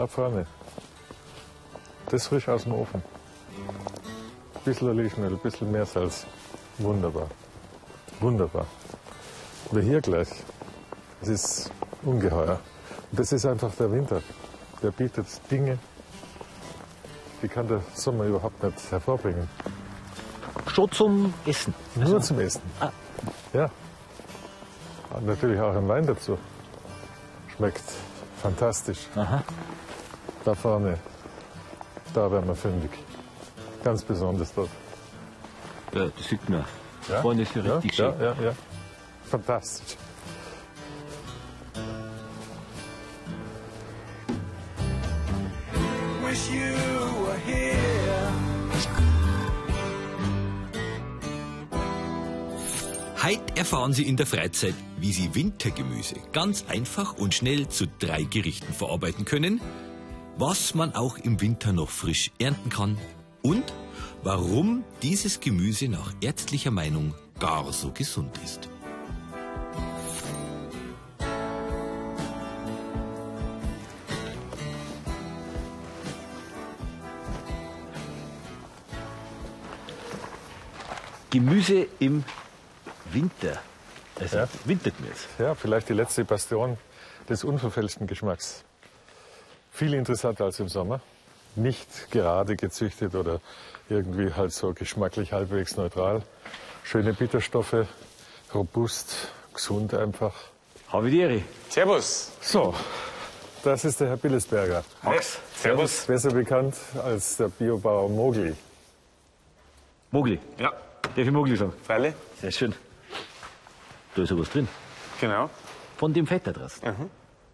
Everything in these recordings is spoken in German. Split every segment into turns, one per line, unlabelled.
Da vorne. Das frisch aus dem Ofen. Bisschen Olivenöl, bisschen Meersalz. Wunderbar. Wunderbar. Aber hier gleich. Es ist ungeheuer. Und das ist einfach der Winter. Der bietet Dinge, die kann der Sommer überhaupt nicht hervorbringen.
Schon zum Essen.
Nur zum Essen.
Ah.
Ja. Und natürlich auch ein Wein dazu. Schmeckt fantastisch.
Aha.
Da vorne, da werden wir fündig. Ganz besonders dort.
Ja, das sieht man. Vorne ist ja
ja,
richtig
ja,
schön.
ja, ja. Fantastisch.
Wish you were here.
Heute erfahren Sie in der Freizeit, wie Sie Wintergemüse ganz einfach und schnell zu drei Gerichten verarbeiten können, was man auch im Winter noch frisch ernten kann und warum dieses Gemüse nach ärztlicher Meinung gar so gesund ist.
Gemüse im Winter. Also
Ja.
Wintergemüse.
Ja, vielleicht die letzte Bastion des unverfälschten Geschmacks. Viel interessanter als im Sommer. Nicht gerade gezüchtet oder irgendwie halt so geschmacklich halbwegs neutral. Schöne Bitterstoffe, robust, gesund einfach.
Habe ich die Ehre.
Servus.
So, das ist der Herr Billesberger.
Max. Servus.
Besser bekannt als der Biobauer Mogli.
Mogli.
Ja,
Darf ich Mogli sagen?
Freilich.
Sehr schön. Da ist ja was drin.
Genau.
Von dem Fett da draußen.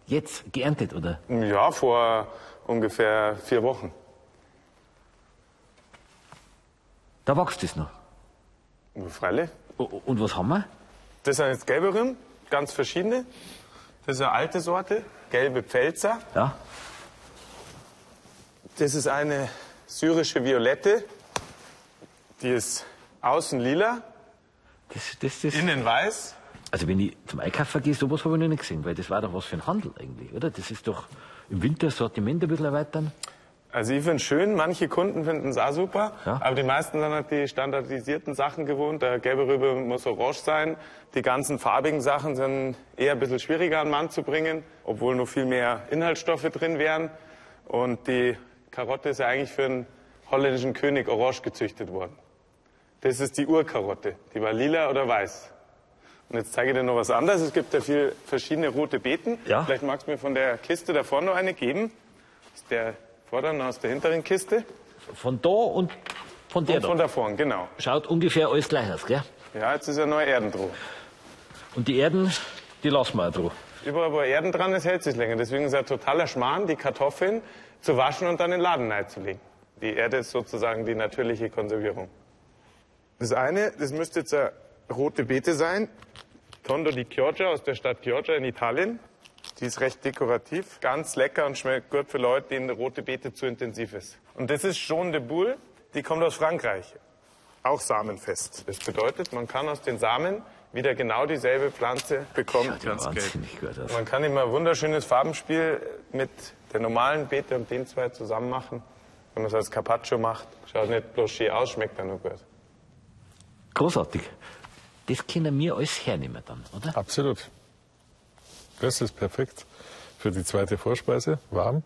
Jetzt geerntet, oder?
Ja, vor ungefähr vier Wochen.
Da wächst es noch.
Freilich.
Und was haben wir?
Das sind jetzt gelbe Rüben, ganz verschiedene. Das ist eine alte Sorte, gelbe Pfälzer.
Ja.
Das ist eine syrische Violette. Die ist außen lila,
Das, das, das.
innen weiß.
Also wenn ich zum Einkaufen gehe, sowas habe ich noch nicht gesehen, weil das war doch was für ein Handel eigentlich, oder? Das ist doch im Winter Sortiment ein bisschen erweitern.
Also ich finde es schön, manche Kunden finden es auch super,
Ja.
aber die meisten sind halt die standardisierten Sachen gewohnt. Der gelbe Rübe muss orange sein. Die ganzen farbigen Sachen sind eher ein bisschen schwieriger an den Mann zu bringen, obwohl noch viel mehr Inhaltsstoffe drin wären. Und die Karotte ist ja eigentlich für einen holländischen König orange gezüchtet worden. Das ist die Urkarotte. Die war lila oder weiß. Und jetzt zeige ich dir noch was anderes. Es gibt ja viele verschiedene rote Beeten.
Ja.
Vielleicht magst du mir von der Kiste da vorne noch eine geben. Aus der vorderen, aus der hinteren Kiste.
Von da und von der
Und von
da.
da vorne, genau.
Schaut ungefähr alles gleich aus, gell?
Ja, jetzt ist ja neue Erden drauf.
Und die Erden, die lassen wir auch drauf.
Überall, wo Erden dran ist, hält sich länger. Deswegen ist es ein totaler Schmarrn, die Kartoffeln zu waschen und dann in den Laden reinzulegen. Die Erde ist sozusagen die natürliche Konservierung. Das eine, das müsste jetzt rote Beete sein. Tondo di Chioggia aus der Stadt Chioggia in Italien. Die ist recht dekorativ, ganz lecker und schmeckt gut für Leute, denen rote Beete zu intensiv ist. Und das ist Jaune de Boule, die kommt aus Frankreich. Auch samenfest. Das bedeutet, man kann aus den Samen wieder genau dieselbe Pflanze bekommen.
Schaut ja wahnsinnig gut aus.
Man kann immer ein wunderschönes Farbenspiel mit der normalen Beete und den zwei zusammen machen. Wenn man es als Carpaccio macht, schaut nicht bloß schön aus, schmeckt dann nur gut.
Großartig. Das können wir alles hernehmen dann, oder?
Absolut. Das ist perfekt für die zweite Vorspeise, warm.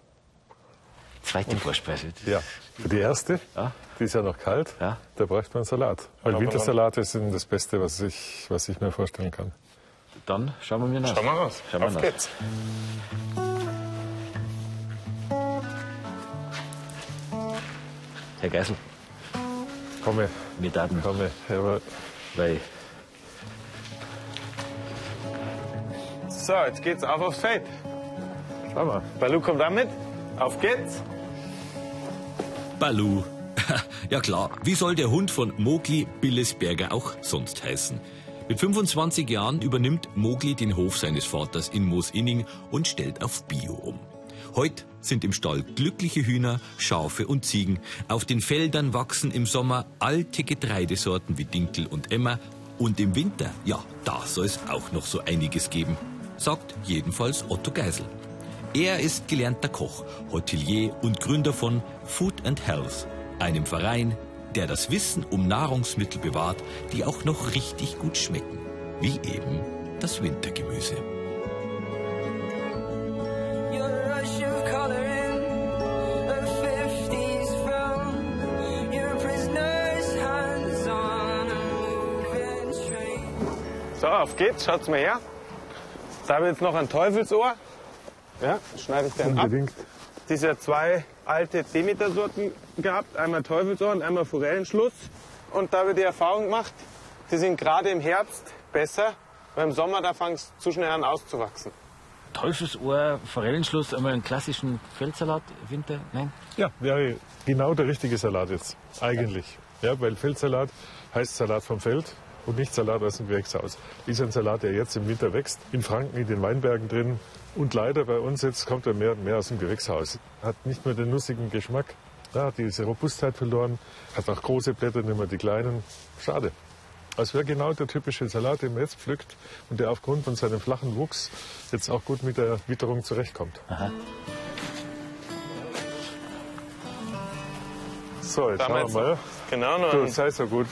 Zweite Vorspeise. Das-
Ja, für die erste,
Ja.
die ist ja noch kalt,
Ja.
da bräuchte man Salat. Weil
Aber
Wintersalate sind das Beste, was ich, was ich mir vorstellen kann.
Dann schauen wir mir nach.
Schauen wir raus.
Schauen wir
Auf
nach.
geht's.
Herr Geisel,
Komme,
wir daten,
komme, jawohl.
weil
So, jetzt geht's auf aufs Feld.
Schau mal.
Balu kommt auch mit. Auf geht's.
Balu. Ja klar, wie soll der Hund von Mogli Billesberger auch sonst heißen? Mit 25 Jahren übernimmt Mogli den Hof seines Vaters in Moosinning und stellt auf Bio um. Heute sind im Stall glückliche Hühner, Schafe und Ziegen. Auf den Feldern wachsen im Sommer alte Getreidesorten wie Dinkel und Emmer. Und im Winter, ja, da soll es auch noch so einiges geben, sagt jedenfalls Otto Geisel. Er ist gelernter Koch, Hotelier und Gründer von Food and Health, einem Verein, der das Wissen um Nahrungsmittel bewahrt, die auch noch richtig gut schmecken, wie eben das Wintergemüse.
Your rush of color in a 50s film. You're a prisoner's hands on a moving train.
So, auf geht's, schaut's mal her. Da habe ich jetzt noch ein Teufelsohr. Ja, schneide ich dann ab.
Unbedingt.
Diese zwei alte Demeter-Sorten gehabt, einmal Teufelsohr und einmal Forellenschluss. Und da habe ich die Erfahrung gemacht, die sind gerade im Herbst besser, weil im Sommer da fangen sie zu schnell an auszuwachsen.
Teufelsohr, Forellenschluss, einmal einen klassischen Feldsalat, Winter, nein?
Ja, wäre genau der richtige Salat jetzt. Eigentlich. Ja, weil Feldsalat heißt Salat vom Feld und nicht Salat aus dem Gewächshaus. Ist ein Salat, der jetzt im Winter wächst, in Franken, in den Weinbergen drin. Und leider bei uns jetzt kommt er mehr und mehr aus dem Gewächshaus. Hat nicht mehr den nussigen Geschmack, ja, hat diese Robustheit verloren, hat auch große Blätter, nicht mehr die kleinen. Schade. Das wäre genau der typische Salat, den man jetzt pflückt und der aufgrund von seinem flachen Wuchs jetzt auch gut mit der Witterung zurechtkommt. So, jetzt
Da haben wir
schauen wir mal.
Genau, noch
Du, sei so gut.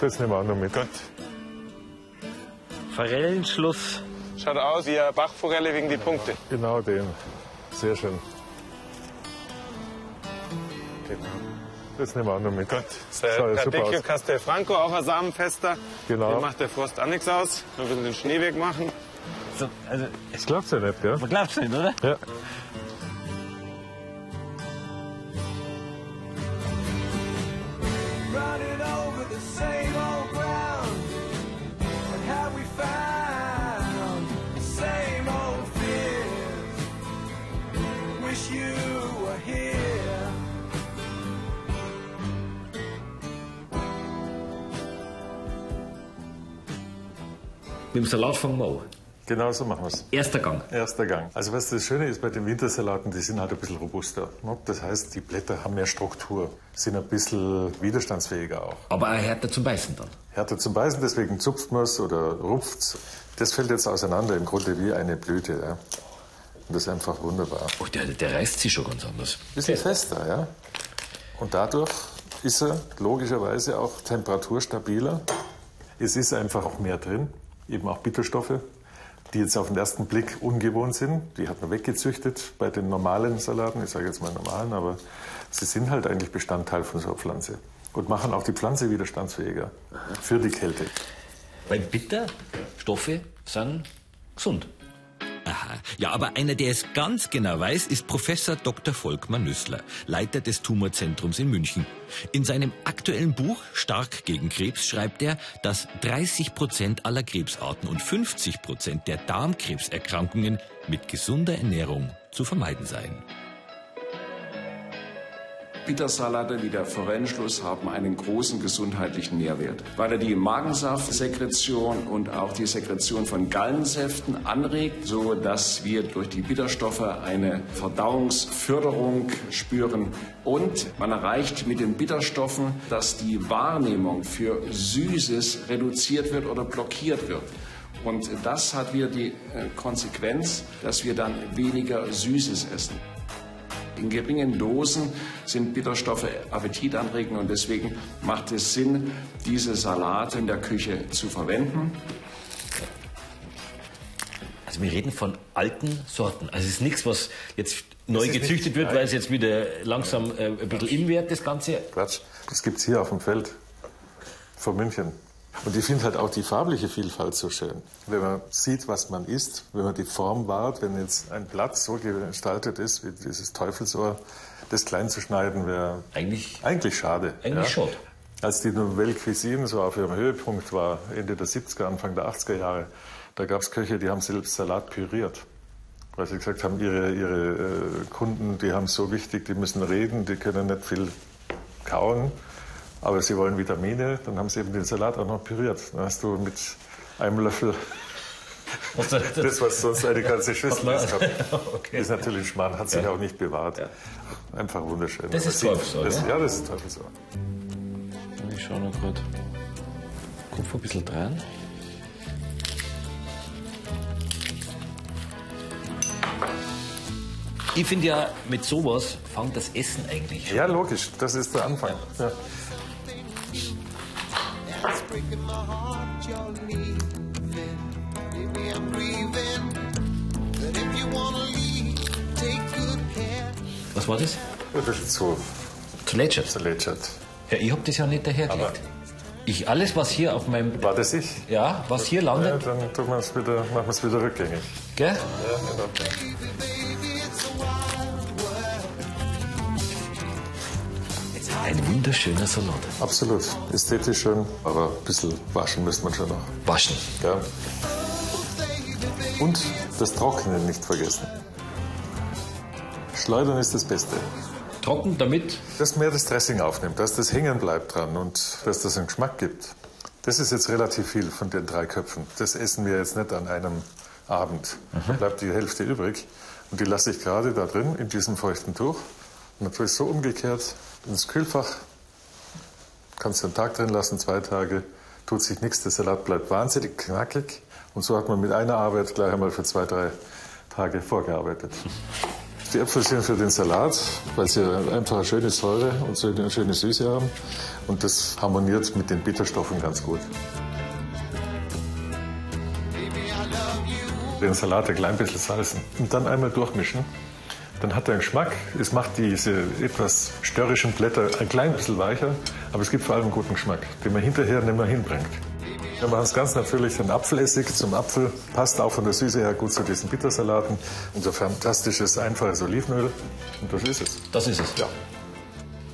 Das nehmen wir auch noch mit.
Gut.
Forellenschluss,
Schaut aus wie eine Bachforelle wegen die Punkte.
Genau den. Sehr schön. Das nehmen wir auch noch mit.
Gut.
So, aus.
Castelfranco, auch ein Samenfester.
Genau.
Den macht der Frost auch nichts aus. Nur ein bisschen den Schnee wegmachen.
so, also,
Das glaubst du ja nicht, gell?
man glaubt nicht, oder?
Ja.
Wish you were here.
Mit dem Salat fangen wir an.
Genau so machen wir es.
Erster Gang.
Erster Gang. Also was das Schöne ist bei den Wintersalaten, die sind halt ein bisschen robuster. ne? Das heißt, die Blätter haben mehr Struktur, sind ein bisschen widerstandsfähiger auch.
Aber auch härter zum Beißen dann.
Härter zum Beißen, deswegen zupft man es oder rupft Das fällt jetzt auseinander, im Grunde wie eine Blüte. Ja. Und das ist einfach wunderbar.
Oh, der, der reißt sich schon ganz anders.
Bisschen fester, ja. Und dadurch ist er logischerweise auch temperaturstabiler. Es ist einfach auch mehr drin, eben auch Bitterstoffe, die jetzt auf den ersten Blick ungewohnt sind. Die hat man weggezüchtet bei den normalen Salaten, ich sage jetzt mal normalen, aber sie sind halt eigentlich Bestandteil von so einer Pflanze und machen auch die Pflanze widerstandsfähiger für die Kälte.
Weil Bitterstoffe sind gesund.
Ja, aber einer, der es ganz genau weiß, ist Professor Dr. Volkmar Nüssler, Leiter des Tumorzentrums in München. In seinem aktuellen Buch Stark gegen Krebs schreibt er, dass 30 Prozent aller Krebsarten und 50 Prozent der Darmkrebserkrankungen mit gesunder Ernährung zu vermeiden seien.
Bittersalate wie der Forellenschluss haben einen großen gesundheitlichen Nährwert, weil er die Magensaftsekretion und auch die Sekretion von Gallensäften anregt, so dass wir durch die Bitterstoffe eine Verdauungsförderung spüren und man erreicht mit den Bitterstoffen, dass die Wahrnehmung für Süßes reduziert wird oder blockiert wird. Und das hat wieder die äh, Konsequenz, dass wir dann weniger Süßes essen. In geringen Dosen sind Bitterstoffe appetitanregend und deswegen macht es Sinn, diese Salate in der Küche zu verwenden.
Also wir reden von alten Sorten. Also es ist nichts, was jetzt neu gezüchtet wird, weil es jetzt wieder langsam äh, ein bisschen in wird, das Ganze.
Quatsch. Das gibt's hier auf dem Feld vor München. Und ich finde halt auch die farbliche Vielfalt so schön. Wenn man sieht, was man isst, wenn man die Form wahrt, wenn jetzt ein Blatt so gestaltet ist, wie dieses Teufelsohr, das klein zu schneiden, wäre
Eigentlich,
eigentlich schade.
eigentlich schade.
Als die Nouvelle Cuisine so auf ihrem Höhepunkt war, Ende der 70er, Anfang der 80er Jahre, da gab es Köche, die haben selbst Salat püriert. Weil sie gesagt haben, ihre, ihre äh, Kunden, die haben es so wichtig, die müssen reden, die können nicht viel kauen, aber sie wollen Vitamine, dann haben sie eben den Salat auch noch püriert. Dann hast du mit einem Löffel das, was sonst eine ganze Schüssel ist.
Okay.
ist natürlich Schmarrn, hat sich auch nicht bewahrt. Einfach wunderschön.
Das ist
das,
ja?
Ja, das ist Teufelssohr.
Ich schaue noch gerade. Kopf ein bisschen dran. Ich finde ja, mit sowas fängt das Essen eigentlich schon.
Ja, logisch, das ist der Anfang. Ja.
Breaking my heart you're leaving. Baby, I'm grieving. But if you wanna leave, take good care.
Was war das?
Das ist zu
Zuletzt.
zerlätschert.
Ja, ich hab das ja nicht dahergelegt. Ich, alles, was hier auf meinem,
War das ich?
ja, was hier
Ja,
landet,
dann tun wir es wieder, machen wir es wieder rückgängig.
gell?
Ja, genau.
Ein wunderschöner Salat.
Absolut. Ästhetisch schön, aber ein bisschen waschen müsste man schon noch.
Waschen.
Ja. Und das Trocknen nicht vergessen. Schleudern ist das Beste.
Trocken, damit
Dass mehr das Dressing aufnimmt, dass das hängen bleibt dran und dass das einen Geschmack gibt. Das ist jetzt relativ viel von den drei Köpfen. Das essen wir jetzt nicht an einem Abend. Da bleibt die Hälfte übrig. Und die lasse ich gerade da drin, in diesem feuchten Tuch. Und dann tue ich so umgekehrt ins Kühlfach. Kannst du einen Tag drin lassen, zwei Tage. Tut sich nichts, der Salat bleibt wahnsinnig knackig. Und so hat man mit einer Arbeit gleich einmal für zwei, drei Tage vorgearbeitet. Die Äpfel sind für den Salat, weil sie einfach eine schöne Säure und so eine schöne Süße haben. Und das harmoniert mit den Bitterstoffen ganz gut. Den Salat ein klein bisschen salzen und dann einmal durchmischen. Dann hat er einen Geschmack. Es macht diese etwas störrischen Blätter ein klein bisschen weicher, aber es gibt vor allem einen guten Geschmack, den man hinterher nicht mehr hinbringt. Wir machen es ganz natürlich den Apfelessig zum Apfel. Passt auch von der Süße her gut zu diesen Bittersalaten. Unser fantastisches, einfaches Olivenöl. Und das ist es.
das ist es.
Ja.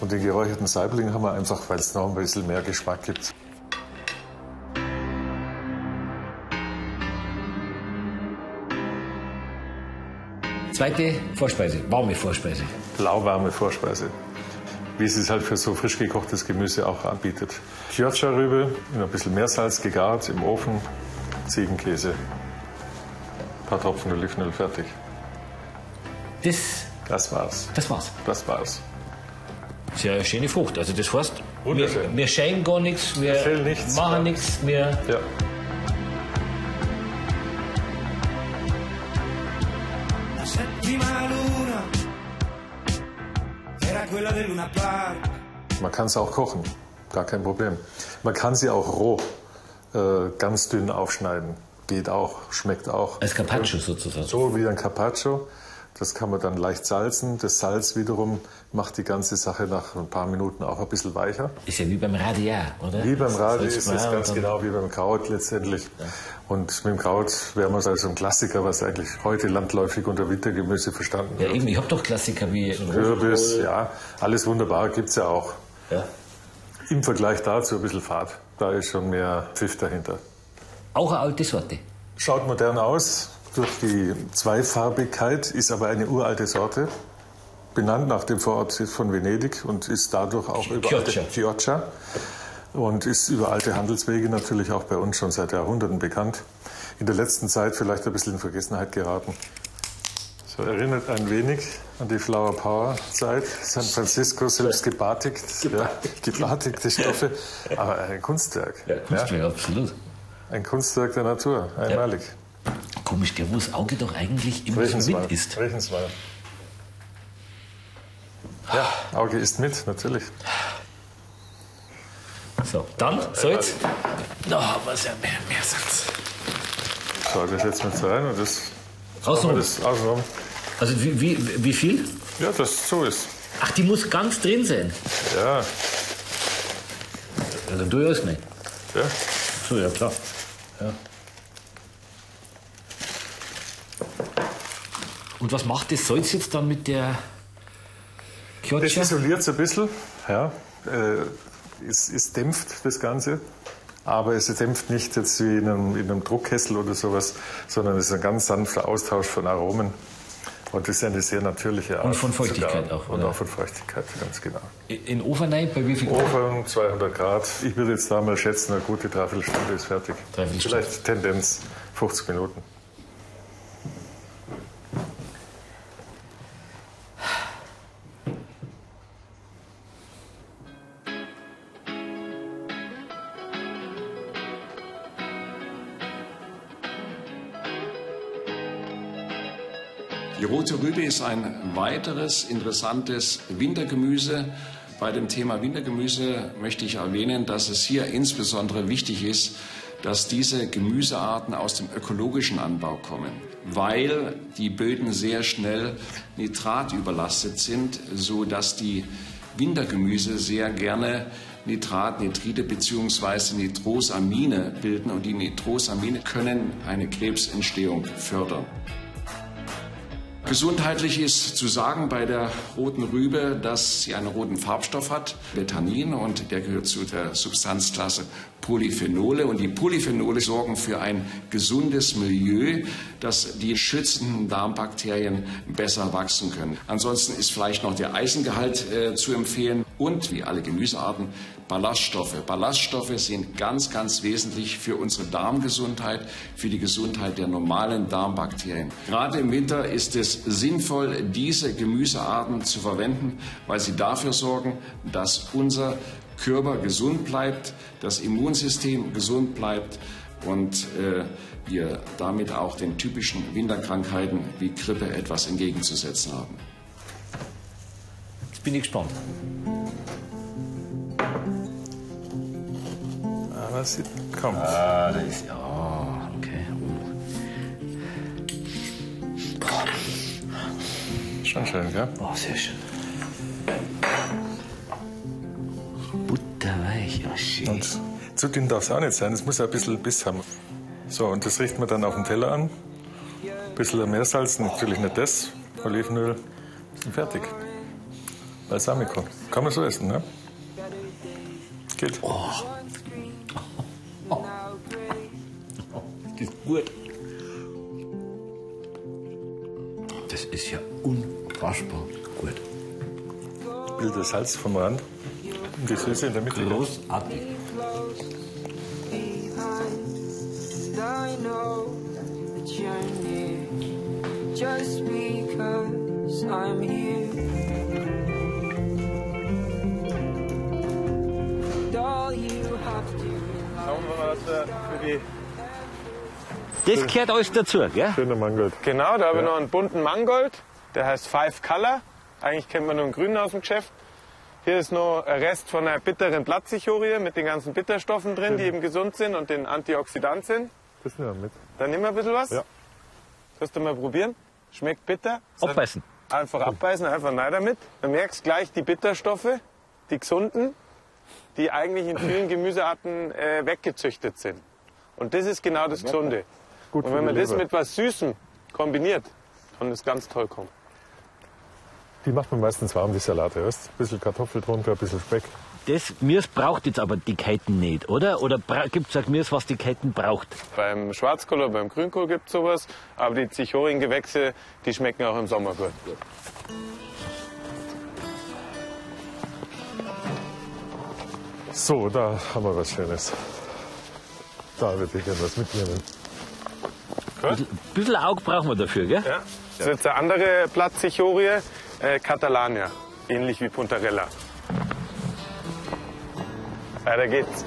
Und den geräucherten Saibling haben wir einfach, weil es noch ein bisschen mehr Geschmack gibt.
Zweite Vorspeise, warme Vorspeise.
Lauwarme Vorspeise. Wie es es halt für so frisch gekochtes Gemüse auch anbietet. Chioccia-Rübe in ein bisschen Meersalz gegart im Ofen. Ziegenkäse. Ein paar Tropfen Olivenöl fertig.
Das,
Das war's.
das war's.
Das war's.
Sehr schöne Frucht. Also das heißt, wir, wir scheinen gar nichts, wir
nichts,
machen nichts, wir
Ja. Man kann es auch kochen. Gar kein Problem. Man kann sie auch roh äh, ganz dünn aufschneiden. Geht auch, schmeckt auch.
als Carpaccio sozusagen.
So wie ein Carpaccio. Das kann man dann leicht salzen. Das Salz wiederum macht die ganze Sache nach ein paar Minuten auch ein bisschen weicher.
Ist ja wie beim Radiar, oder?
Wie beim Radi
Salzt
ist
man
es ganz genau wie beim Kraut letztendlich. Und mit dem Kraut wären wir also ein Klassiker, was eigentlich heute landläufig unter Wintergemüse verstanden
Ja,
wird.
eben, ich habe doch Klassiker wie
Kürbis, ja, alles wunderbar, gibt's ja auch.
Ja.
Im Vergleich dazu ein bisschen Fad. Da ist schon mehr Pfiff dahinter.
Auch eine alte Sorte.
Schaut modern aus durch die Zweifarbigkeit, ist aber eine uralte Sorte. Benannt nach dem Vorort von Venedig und ist dadurch auch über alte.
Chioggia.
Und ist über alte Handelswege natürlich auch bei uns schon seit Jahrhunderten bekannt. In der letzten Zeit vielleicht ein bisschen in Vergessenheit geraten. So erinnert ein wenig an die Flower Power Zeit. San Francisco selbst gebatigt, ja, gebatigte Stoffe, aber ein Kunstwerk.
Ja, Kunstwerk, absolut.
Ein Kunstwerk der Natur, einmalig.
Komisch, der, wo das Auge doch eigentlich immer so mit ist.
Mal. Ja, Auge isst mit, natürlich.
So, dann Salz. Da haben wir es ja mehr, mehr Salz.
So, das setzen wir jetzt rein und das,
Außenrum.
das außenrum.
Also wie, wie, wie viel?
Ja, das so ist.
Ach, die muss ganz drin sein.
Ja,
Ja, dann tue ich alles nicht.
ja.
So, ja klar. Ja. Und was macht das Salz jetzt dann mit der
Das
Chioccia?
isoliert es ein bisschen, ja. Äh, es, es dämpft das Ganze. Aber es dämpft nicht jetzt wie in einem, in einem Druckkessel oder sowas, sondern es ist ein ganz sanfter Austausch von Aromen. Und das ist eine sehr natürliche Art.
Und von Feuchtigkeit
garen.
auch,
Und
oder?
auch von Feuchtigkeit, ganz genau.
In Ofen rein, bei wie viel Grad?
Ofen 200 Grad. Ich würde jetzt da mal schätzen, eine gute Dreiviertelstunde ist fertig.
Dreiviertelstunde.
Vielleicht Tendenz 50 Minuten.
Ist ein weiteres interessantes Wintergemüse. Bei dem Thema Wintergemüse möchte ich erwähnen, dass es hier insbesondere wichtig ist, dass diese Gemüsearten aus dem ökologischen Anbau kommen, weil die Böden sehr schnell nitratüberlastet sind, so dass die Wintergemüse sehr gerne Nitrat, Nitrite bzw. Nitrosamine bilden und die Nitrosamine können eine Krebsentstehung fördern. Gesundheitlich ist zu sagen bei der roten Rübe, dass sie einen roten Farbstoff hat, Betanin, und der gehört zu der Substanzklasse Polyphenole. Und die Polyphenole sorgen für ein gesundes Milieu, dass die schützenden Darmbakterien besser wachsen können. Ansonsten ist vielleicht noch der Eisengehalt äh, zu empfehlen und wie alle Gemüsearten Ballaststoffe. Ballaststoffe sind ganz, ganz wesentlich für unsere Darmgesundheit, für die Gesundheit der normalen Darmbakterien. Gerade im Winter ist es sinnvoll, diese Gemüsearten zu verwenden, weil sie dafür sorgen, dass unser Körper gesund bleibt, das Immunsystem gesund bleibt und äh, wir damit auch den typischen Winterkrankheiten wie Grippe etwas entgegenzusetzen haben.
Jetzt bin ich gespannt.
Aber es sieht, komm.
Ah, das ist, ja, okay.
Schon schön, gell?
Oh, sehr schön. Butterweich, ja, schön.
Und zu dünn darf es auch nicht sein. Es muss ja ein bisschen Biss haben. So, und das richten wir dann auf den Teller an. Ein bisschen Meersalz, natürlich nicht das, Olivenöl und fertig. Balsamico. Kann man so essen, ne? Geht.
Das gut. Das ist ja unfassbar gut.
Ein bisschen das Salz vom Rand und die Süße in der Mitte.
Großartig.
Just because I'm here.
Schauen wir mal, was wir
Das gehört alles dazu, gell?
Schöner Mangold.
Genau, da habe ich noch einen bunten Mangold, der heißt Five Color. Eigentlich kennt man nur einen grünen aus dem Geschäft. Hier ist noch ein Rest von einer bitteren Blattzichorie mit den ganzen Bitterstoffen drin, die eben gesund sind und den Antioxidantien.
Das nehmen wir mit.
Dann nehmen wir ein bisschen was.
Ja.
Wirst du mal probieren? Schmeckt bitter.
Abbeißen.
Einfach abbeißen, einfach rein damit. Dann merkst gleich die Bitterstoffe, die gesunden, die eigentlich in vielen Gemüsearten äh, weggezüchtet sind. Und das ist genau das Gesunde.
Gut
Und
für
wenn man das mit was Süßem kombiniert, kann das ganz toll kommen.
Die macht man meistens warm, die Salate. Erst ein bisschen Kartoffel drunter, ein bisschen Speck.
Das Gemüse braucht jetzt aber die Ketten nicht, oder? Oder gibt es ein Gemüse, was die Ketten braucht?
Beim Schwarzkohl oder beim Grünkohl gibt es sowas, aber die Zichoriengewächse, die schmecken auch im Sommer gut.
So, da haben wir was Schönes. Da würde ich gerne was mitnehmen.
Ein bisschen Auge brauchen wir dafür, gell?
Ja. Das ist jetzt eine andere Blattzichorie, äh, Catalania, ähnlich wie Puntarella. Weiter geht's.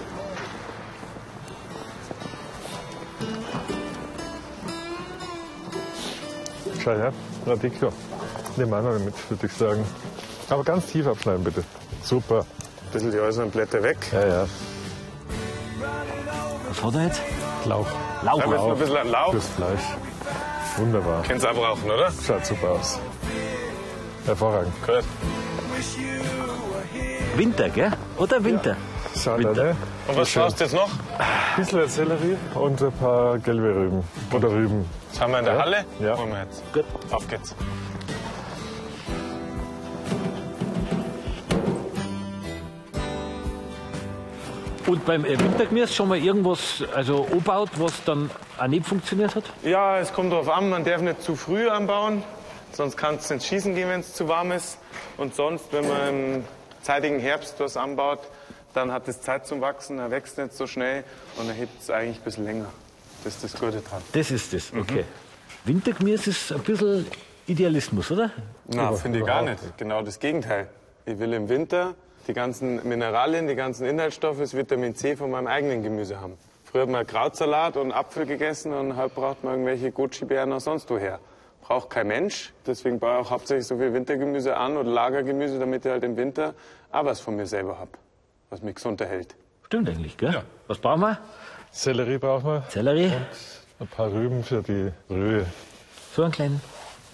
Schau her, Radicchio. Nehmen wir auch noch mit, würde ich sagen. Aber ganz tief abschneiden, bitte. Super.
Ein bisschen die äußeren Blätter weg.
Ja, ja.
Was hat er jetzt?
Lauch
Da ist noch ein
Lauch.
bisschen an Lauch.
fürs Fleisch. Wunderbar.
Kennst du abrauchen, oder?
Schaut super aus. Hervorragend.
Gut.
Winter, gell? Oder Winter?
Schaut
Winter.
ne?
Und was brauchst du jetzt noch?
Ein bisschen Sellerie und ein paar gelbe Rüben. Oder Rüben.
Das haben wir in der
Ja.
Halle.
Ja.
Holen wir jetzt.
Gut.
Auf geht's.
Und beim äh, Wintergemüse schon mal irgendwas also anbaut, was dann auch nicht funktioniert hat?
Ja, es kommt darauf an, man darf nicht zu früh anbauen, sonst kann es ins Schießen gehen, wenn es zu warm ist. Und sonst, wenn man im zeitigen Herbst was anbaut, dann hat es Zeit zum Wachsen, er wächst nicht so schnell und er hebt es eigentlich ein bisschen länger. Das ist das Gute dran.
Das ist das,
Mhm.
okay. Wintergemüse ist ein bisschen Idealismus, oder?
Na, finde ich gar nicht. Genau das Gegenteil. Ich will im Winter die ganzen Mineralien, die ganzen Inhaltsstoffe, das Vitamin C von meinem eigenen Gemüse haben. Früher hat man Krautsalat und Apfel gegessen und heute braucht man irgendwelche Goji-Beeren oder sonst woher. braucht kein Mensch. Deswegen baue ich auch hauptsächlich so viel Wintergemüse an oder Lagergemüse, damit ich halt im Winter auch was von mir selber habe, was mich gesund erhält.
Stimmt eigentlich, gell?
Ja.
Was brauchen wir?
Sellerie brauchen wir.
Sellerie.
Ein paar Rüben für die Brühe.
So einen kleinen.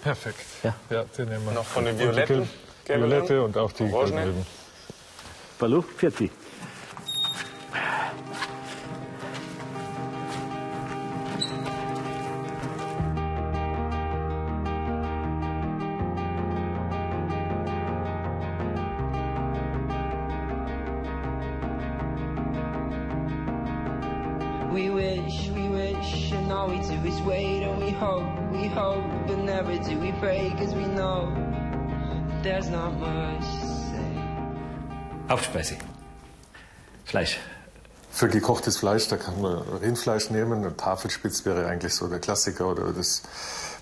Perfekt.
Ja.
ja den nehmen wir.
Noch von den
Und die
violetten
Violette und auch die
Orangene?
gelben Rüben.
Balu, 40. Hauptspeise. Fleisch.
Für gekochtes Fleisch, da kann man Rindfleisch nehmen. Ein Tafelspitz wäre eigentlich so der Klassiker. Oder das,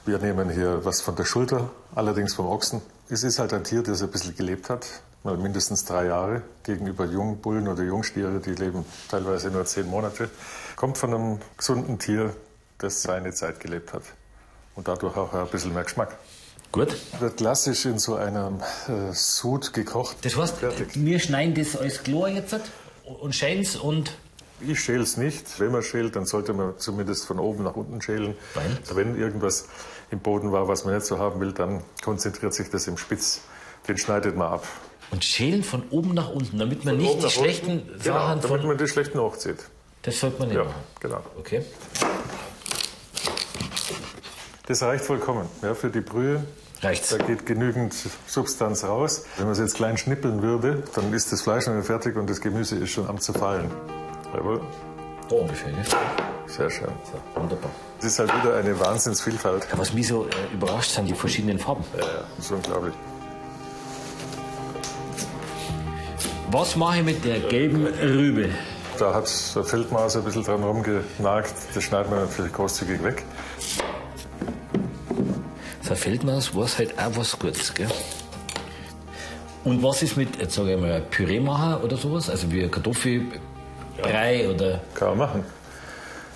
wir nehmen hier was von der Schulter, allerdings vom Ochsen. Es ist halt ein Tier, das ein bisschen gelebt hat, mal mindestens drei Jahre. Gegenüber Jungbullen oder Jungstiere, die leben teilweise nur zehn Monate. Kommt von einem gesunden Tier, das seine Zeit gelebt hat. Und dadurch auch ein bisschen mehr Geschmack.
Gut.
Wird klassisch in so einem äh, Sud gekocht.
Das heißt,
Fertig.
wir schneiden das alles klar jetzt und schälen's und
Ich schäle es nicht. Wenn man schält, dann sollte man zumindest von oben nach unten schälen.
Weil?
Wenn irgendwas im Boden war, was man nicht so haben will, dann konzentriert sich das im Spitz. Den schneidet man ab.
Und schälen von oben nach unten, damit man
Von
nicht die schlechten
unten.
Sachen
genau, damit man die schlechten hochzieht.
Das sollte man nicht
Ja,
machen.
genau.
Okay.
Das reicht vollkommen ja, für die Brühe.
Reicht's.
Da geht genügend Substanz raus. Wenn man es jetzt klein schnippeln würde, dann ist das Fleisch noch nicht fertig und das Gemüse ist schon am zerfallen. Jawohl,
Da ungefähr, ne?
sehr schön.
So, wunderbar.
Es ist halt wieder eine Wahnsinnsvielfalt.
Ja, was mich so äh, überrascht sind, die verschiedenen Farben.
Ja, ja, das ist unglaublich.
Was mache ich mit der gelben Rübe?
Da hat der Feldmaß ein bisschen dran rumgenagt. Das schneidet man natürlich großzügig weg.
So Feldmaß weiß halt auch was Gutes, gell? Und was ist mit, jetzt sage ich mal, Püree machen oder sowas? Also wie Kartoffelbrei oder.
Kann man machen.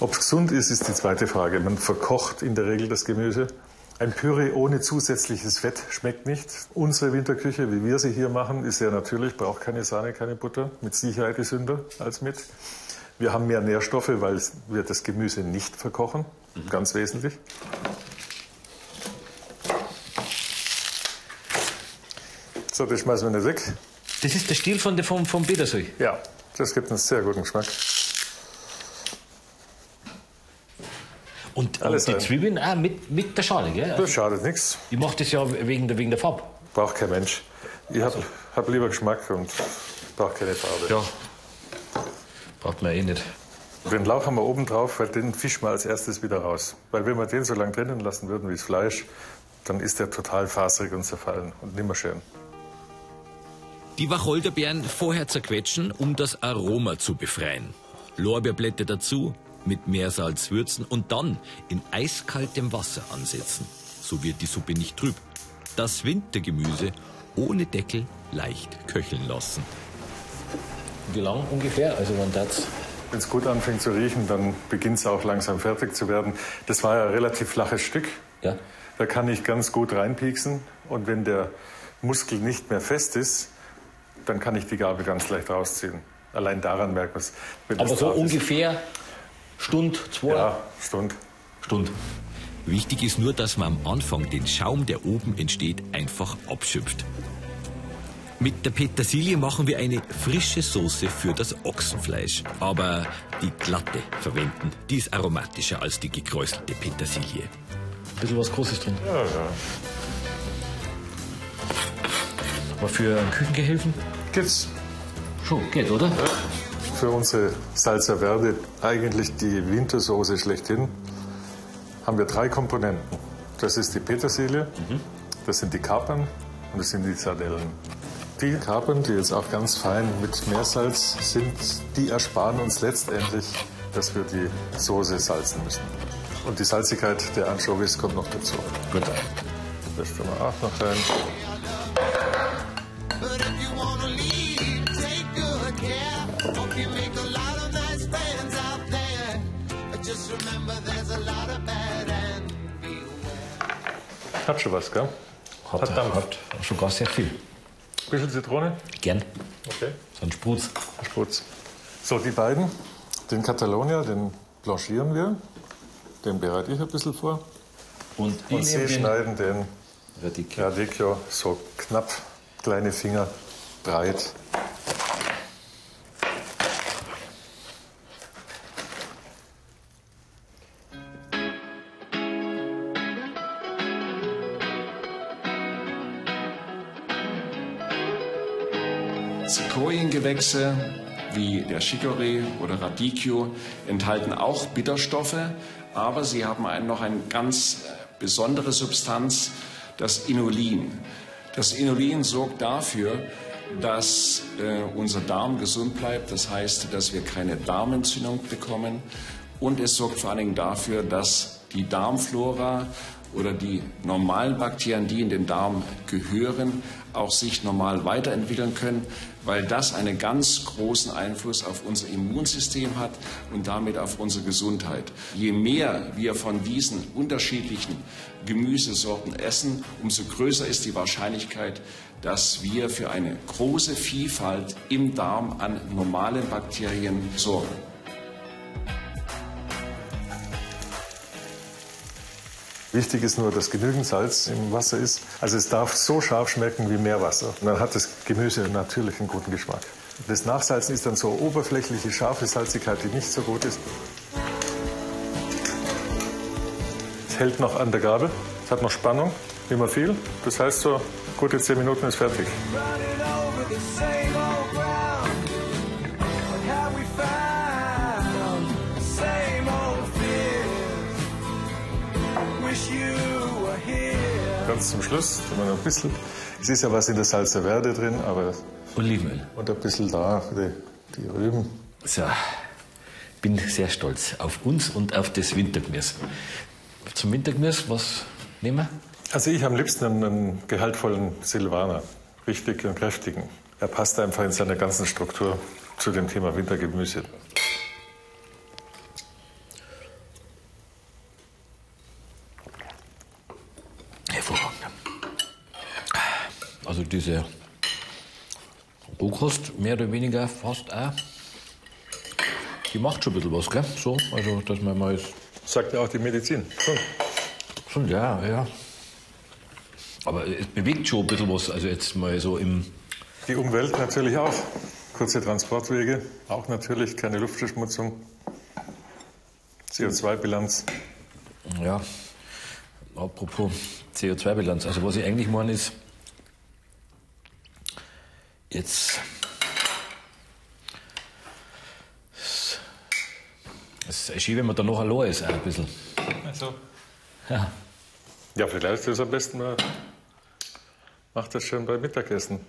Ob es gesund ist, ist die zweite Frage. Man verkocht in der Regel das Gemüse. Ein Püree ohne zusätzliches Fett schmeckt nicht. Unsere Winterküche, wie wir sie hier machen, ist sehr natürlich, braucht keine Sahne, keine Butter, mit Sicherheit gesünder als mit. Wir haben mehr Nährstoffe, weil wir das Gemüse nicht verkochen, ganz wesentlich. So, das schmeißen wir nicht weg.
Das ist der Stil von der, vom, vom Petersil.
Ja, das gibt einen sehr guten Geschmack.
Und,
Alles
und die. Zwiebeln auch mit, mit der Schale, gell? Also
Das schadet nichts.
ich mache das ja wegen der, wegen der Farbe.
Braucht kein Mensch. Ich habe hab lieber Geschmack und brauche keine Farbe.
Ja. Braucht man eh nicht.
Den Lauch haben wir oben drauf, weil den fischen wir als erstes wieder raus. Weil wenn wir den so lange drinnen lassen würden wie das Fleisch, dann ist der total faserig und zerfallen und nimmer schön.
Die Wacholderbeeren vorher zerquetschen, um das Aroma zu befreien. Lorbeerblätter dazu, mit Meersalz würzen und dann in eiskaltem Wasser ansetzen. So wird die Suppe nicht trüb. Das Wintergemüse ohne Deckel leicht köcheln lassen.
Wie lang ungefähr? Also man das.
Wenn es gut anfängt zu riechen, dann beginnt es auch langsam fertig zu werden. Das war ja ein relativ flaches Stück.
Ja.
Da kann ich ganz gut reinpieksen. Und wenn der Muskel nicht mehr fest ist, dann kann ich die Gabel ganz leicht rausziehen. Allein daran merkt man es. wenn
Aber so
ist.
ungefähr Stund, zwei
Ja, Stund.
Stunden.
Wichtig ist nur, dass man am Anfang den Schaum, der oben entsteht, einfach abschöpft. Mit der Petersilie machen wir eine frische Soße für das Ochsenfleisch. Aber die glatte verwenden, die ist aromatischer als die gekräuselte Petersilie.
Ein bisschen was Großes drin.
Ja, ja.
Aber für einen Küchengehilfen
Gibt's
schon, geht, oder?
für unsere Salsa Verde eigentlich die Wintersoße schlechthin. Haben wir drei Komponenten. Das ist die Petersilie, das sind die Kapern und das sind die Sardellen. Die Kapern, die jetzt auch ganz fein mit Meersalz sind, die ersparen uns letztendlich, dass wir die Soße salzen müssen. Und die Salzigkeit der Anchovies kommt noch dazu.
Gut.
Das tun wir auch noch rein. Hat schon was, gell?
Hat,
Hat Dampf.
hat schon gar sehr viel.
Bisschen Zitrone?
Gern.
Okay.
So ein Sprutz.
Sprutz. So, die beiden, den Catalonia, den blanchieren wir. Den bereite ich ein bisschen vor.
Und,
Und Sie
den
schneiden den
Radicchio.
Radicchio so knapp, kleine Finger breit.
Zikoiengewächse wie der Chicorée oder Radicchio enthalten auch Bitterstoffe, aber sie haben ein, noch eine ganz äh, besondere Substanz, das Inulin. Das Inulin sorgt dafür, dass äh, unser Darm gesund bleibt, das heißt, dass wir keine Darmentzündung bekommen und es sorgt vor allen Dingen dafür, dass die Darmflora oder die normalen Bakterien, die in den Darm gehören, auch sich normal weiterentwickeln können, weil das einen ganz großen Einfluss auf unser Immunsystem hat und damit auf unsere Gesundheit. Je mehr wir von diesen unterschiedlichen Gemüsesorten essen, umso größer ist die Wahrscheinlichkeit, dass wir für eine große Vielfalt im Darm an normalen Bakterien sorgen.
Wichtig ist nur, dass genügend Salz im Wasser ist. Also es darf so scharf schmecken wie Meerwasser. Und dann hat das Gemüse natürlich einen guten Geschmack. Das Nachsalzen ist dann so oberflächliche, scharfe Salzigkeit, die nicht so gut ist. Es hält noch an der Gabel, es hat noch Spannung, immer viel. Das heißt so, gute 10 Minuten ist fertig. Ganz zum Schluss, tun wir noch ein bisschen. Es ist ja was in der Salsa Verde drin, aber
Olivenöl.
und ein bisschen da, die, die Rüben.
So, bin sehr stolz auf uns und auf das Wintergemüse. Zum Wintergemüse, was nehmen wir?
Also ich am liebsten einen, einen gehaltvollen Silvaner, richtig und kräftigen. Er passt einfach in seiner ganzen Struktur zu dem Thema Wintergemüse.
Hervorragend. Also diese Rohkost, mehr oder weniger fast auch, die macht schon ein bisschen was, gell? So, also dass man mal...
Sagt ja auch die Medizin. Schon.
Schon, ja, ja. Aber es bewegt schon ein bisschen was, also jetzt mal so im...
Die Umwelt natürlich auch. Kurze Transportwege, auch natürlich keine Luftverschmutzung. CO2-Bilanz.
Ja, apropos CO2-Bilanz. Also was ich eigentlich meine ist, jetzt... Es ist schön, wenn man da noch allein ist, auch ein bisschen.
Also.
Ja.
Ja, vielleicht ist es am besten, man macht das schon beim Mittagessen.